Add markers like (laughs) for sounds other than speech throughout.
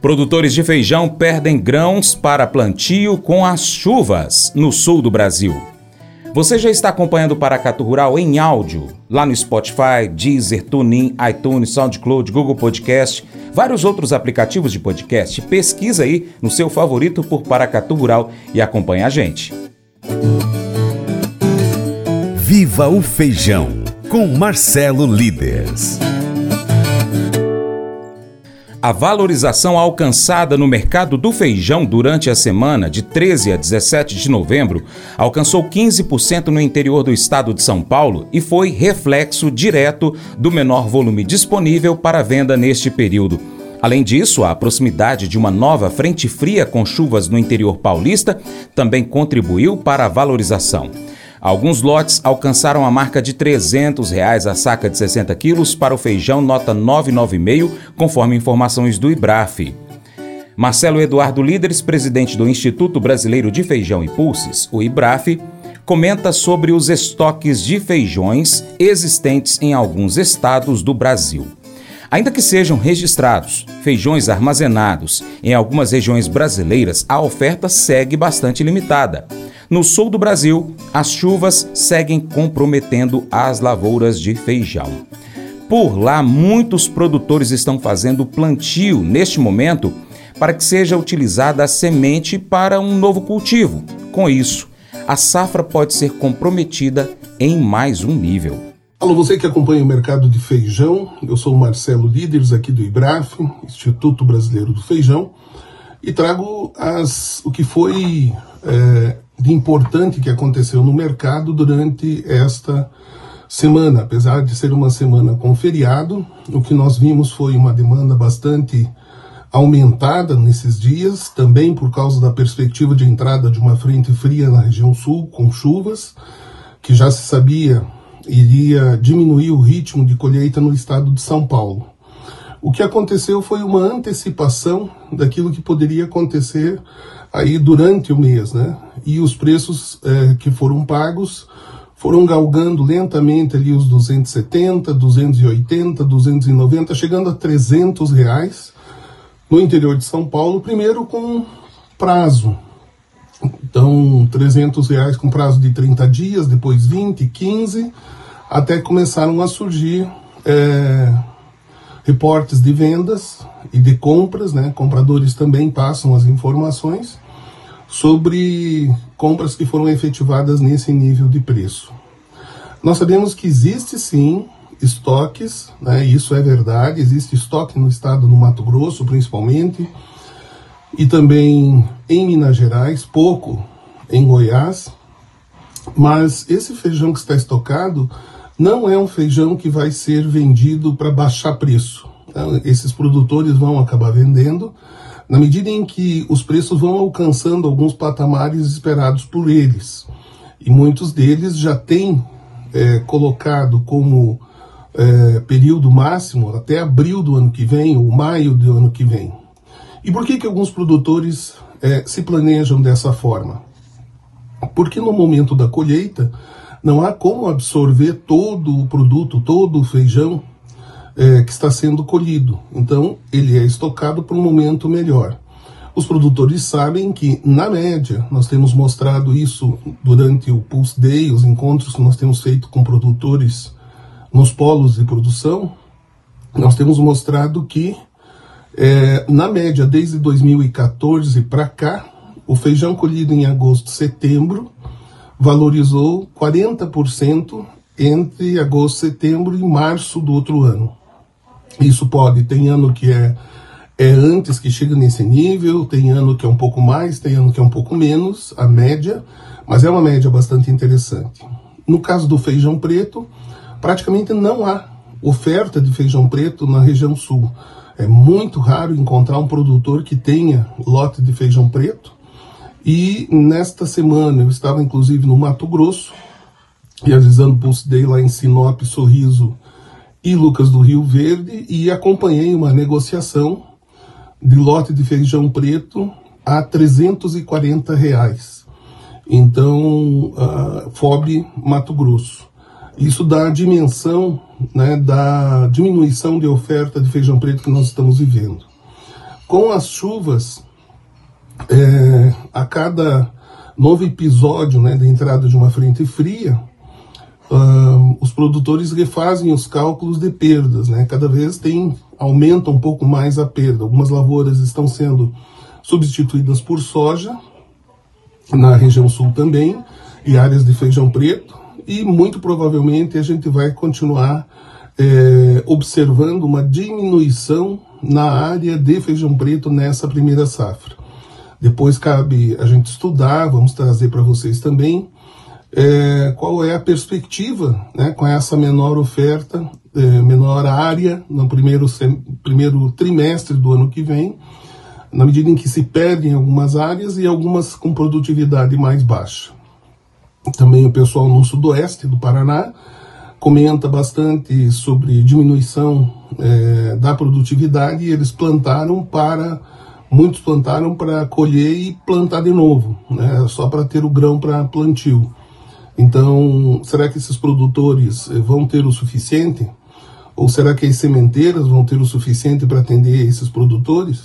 Produtores de feijão perdem grãos para plantio com as chuvas no sul do Brasil. Você já está acompanhando o Paracatu Rural em áudio, lá no Spotify, Deezer, TuneIn, iTunes, SoundCloud, Google Podcast, vários outros aplicativos de podcast. Pesquisa aí no seu favorito por Paracatu Rural e acompanhe a gente. Viva o Feijão, com Marcelo Líderes. A valorização alcançada no mercado do feijão durante a semana de 13 a 17 de novembro alcançou 15% no interior do estado de São Paulo e foi reflexo direto do menor volume disponível para venda neste período. Além disso, a proximidade de uma nova frente fria com chuvas no interior paulista também contribuiu para a valorização. Alguns lotes alcançaram a marca de 300 reais a saca de 60 quilos para o feijão nota 995, conforme informações do IBRAF. Marcelo Eduardo Líderes, presidente do Instituto Brasileiro de Feijão e Pulses, o IBRAF, comenta sobre os estoques de feijões existentes em alguns estados do Brasil. Ainda que sejam registrados feijões armazenados em algumas regiões brasileiras, a oferta segue bastante limitada. No sul do Brasil, as chuvas seguem comprometendo as lavouras de feijão. Por lá, muitos produtores estão fazendo plantio neste momento para que seja utilizada a semente para um novo cultivo. Com isso, a safra pode ser comprometida em mais um nível. Alô, você que acompanha o mercado de feijão, eu sou o Marcelo Líderes aqui do IBRAF, Instituto Brasileiro do Feijão, e trago as, o que foi é, de importante que aconteceu no mercado durante esta semana. Apesar de ser uma semana com feriado, o que nós vimos foi uma demanda bastante aumentada nesses dias, também por causa da perspectiva de entrada de uma frente fria na região sul, com chuvas, que já se sabia iria diminuir o ritmo de colheita no estado de São Paulo. O que aconteceu foi uma antecipação daquilo que poderia acontecer aí durante o mês, né? E os preços é, que foram pagos foram galgando lentamente ali os 270, 280, 290, chegando a 300 reais no interior de São Paulo, primeiro com prazo. Então, 300 reais com prazo de 30 dias, depois 20, 15, até começaram a surgir é, reportes de vendas e de compras, né? Compradores também passam as informações sobre compras que foram efetivadas nesse nível de preço. Nós sabemos que existe sim estoques, né, isso é verdade, existe estoque no estado do Mato Grosso, principalmente, e também em Minas Gerais, pouco em Goiás, mas esse feijão que está estocado não é um feijão que vai ser vendido para baixar preço. Então, esses produtores vão acabar vendendo, na medida em que os preços vão alcançando alguns patamares esperados por eles. E muitos deles já têm é, colocado como é, período máximo até abril do ano que vem, ou maio do ano que vem. E por que, que alguns produtores é, se planejam dessa forma? Porque no momento da colheita não há como absorver todo o produto, todo o feijão é, que está sendo colhido. Então, ele é estocado para um momento melhor. Os produtores sabem que, na média, nós temos mostrado isso durante o Pulse Day, os encontros que nós temos feito com produtores nos polos de produção, nós temos mostrado que, é, na média, desde 2014 para cá, o feijão colhido em agosto setembro valorizou 40% entre agosto, setembro e março do outro ano. Isso pode, tem ano que é, é antes que chega nesse nível, tem ano que é um pouco mais, tem ano que é um pouco menos, a média, mas é uma média bastante interessante. No caso do feijão preto, praticamente não há oferta de feijão preto na região sul. É muito raro encontrar um produtor que tenha lote de feijão preto. E nesta semana eu estava inclusive no Mato Grosso, realizando Pulse Day lá em Sinop, Sorriso e Lucas do Rio Verde e acompanhei uma negociação de lote de feijão preto a 340 reais. Então, uh, FOB Mato Grosso. Isso dá a dimensão né, da diminuição de oferta de feijão preto que nós estamos vivendo. com as chuvas, é, a cada novo episódio né, da entrada de uma frente fria, uh, os produtores refazem os cálculos de perdas. Né? Cada vez tem aumenta um pouco mais a perda. Algumas lavouras estão sendo substituídas por soja, na região sul também, e áreas de feijão preto, e muito provavelmente a gente vai continuar é, observando uma diminuição na área de feijão preto nessa primeira safra. Depois cabe a gente estudar, vamos trazer para vocês também é, qual é a perspectiva né, com essa menor oferta, é, menor área no primeiro, primeiro trimestre do ano que vem, na medida em que se perdem algumas áreas e algumas com produtividade mais baixa. Também o pessoal no sudoeste do Paraná comenta bastante sobre diminuição é, da produtividade e eles plantaram para muitos plantaram para colher e plantar de novo, né, só para ter o grão para plantio. Então, será que esses produtores eh, vão ter o suficiente? Ou será que as sementeiras vão ter o suficiente para atender esses produtores?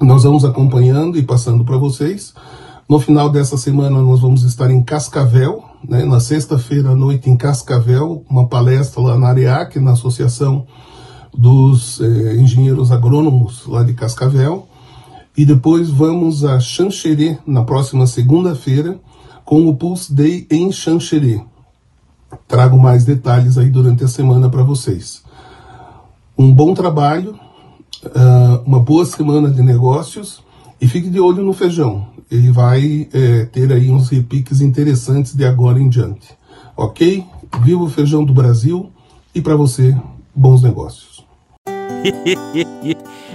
Nós vamos acompanhando e passando para vocês. No final dessa semana, nós vamos estar em Cascavel, né, na sexta-feira à noite em Cascavel, uma palestra lá na AREAC, na Associação dos eh, Engenheiros Agrônomos lá de Cascavel. E depois vamos a Xanxerê na próxima segunda-feira com o Pulse Day em Xanxerê. Trago mais detalhes aí durante a semana para vocês. Um bom trabalho, ah, uma boa semana de negócios e fique de olho no feijão. Ele vai é, ter aí uns repiques interessantes de agora em diante. Ok? Viva o feijão do Brasil e para você, bons negócios. (laughs)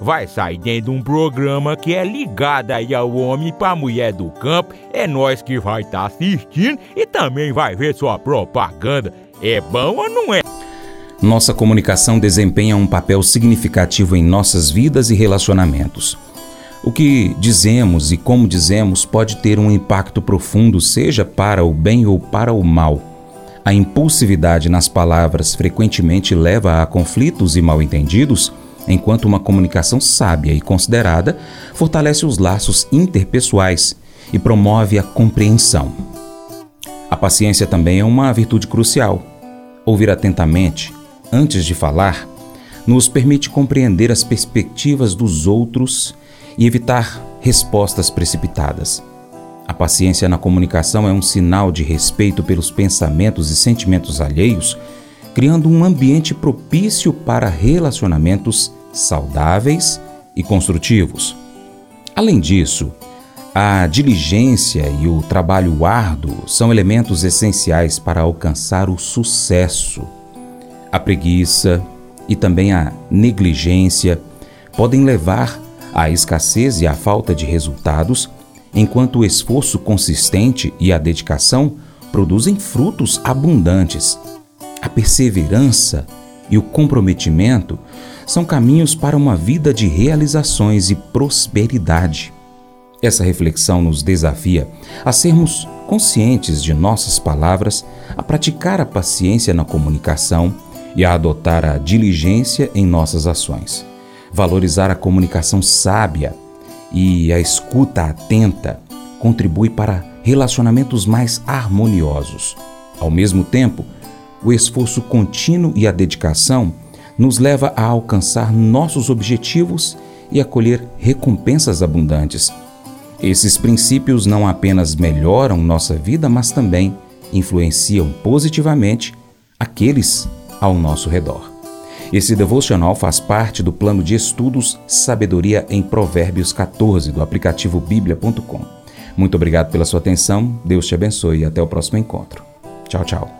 vai sair dentro de um programa que é ligado aí ao homem para a mulher do campo. É nós que vai estar tá assistindo e também vai ver sua propaganda. É bom ou não é? Nossa comunicação desempenha um papel significativo em nossas vidas e relacionamentos. O que dizemos e como dizemos pode ter um impacto profundo, seja para o bem ou para o mal. A impulsividade nas palavras frequentemente leva a conflitos e mal-entendidos enquanto uma comunicação sábia e considerada fortalece os laços interpessoais e promove a compreensão. A paciência também é uma virtude crucial. Ouvir atentamente, antes de falar, nos permite compreender as perspectivas dos outros e evitar respostas precipitadas. A paciência na comunicação é um sinal de respeito pelos pensamentos e sentimentos alheios criando um ambiente propício para relacionamentos saudáveis e construtivos. Além disso, a diligência e o trabalho árduo são elementos essenciais para alcançar o sucesso. A preguiça e também a negligência podem levar à escassez e à falta de resultados, enquanto o esforço consistente e a dedicação produzem frutos abundantes a perseverança e o comprometimento são caminhos para uma vida de realizações e prosperidade. Essa reflexão nos desafia a sermos conscientes de nossas palavras, a praticar a paciência na comunicação e a adotar a diligência em nossas ações. Valorizar a comunicação sábia e a escuta atenta contribui para relacionamentos mais harmoniosos. Ao mesmo tempo, o esforço contínuo e a dedicação nos leva a alcançar nossos objetivos e a colher recompensas abundantes. Esses princípios não apenas melhoram nossa vida, mas também influenciam positivamente aqueles ao nosso redor. Esse devocional faz parte do plano de estudos Sabedoria em Provérbios 14 do aplicativo bíblia.com. Muito obrigado pela sua atenção, Deus te abençoe e até o próximo encontro. Tchau, tchau.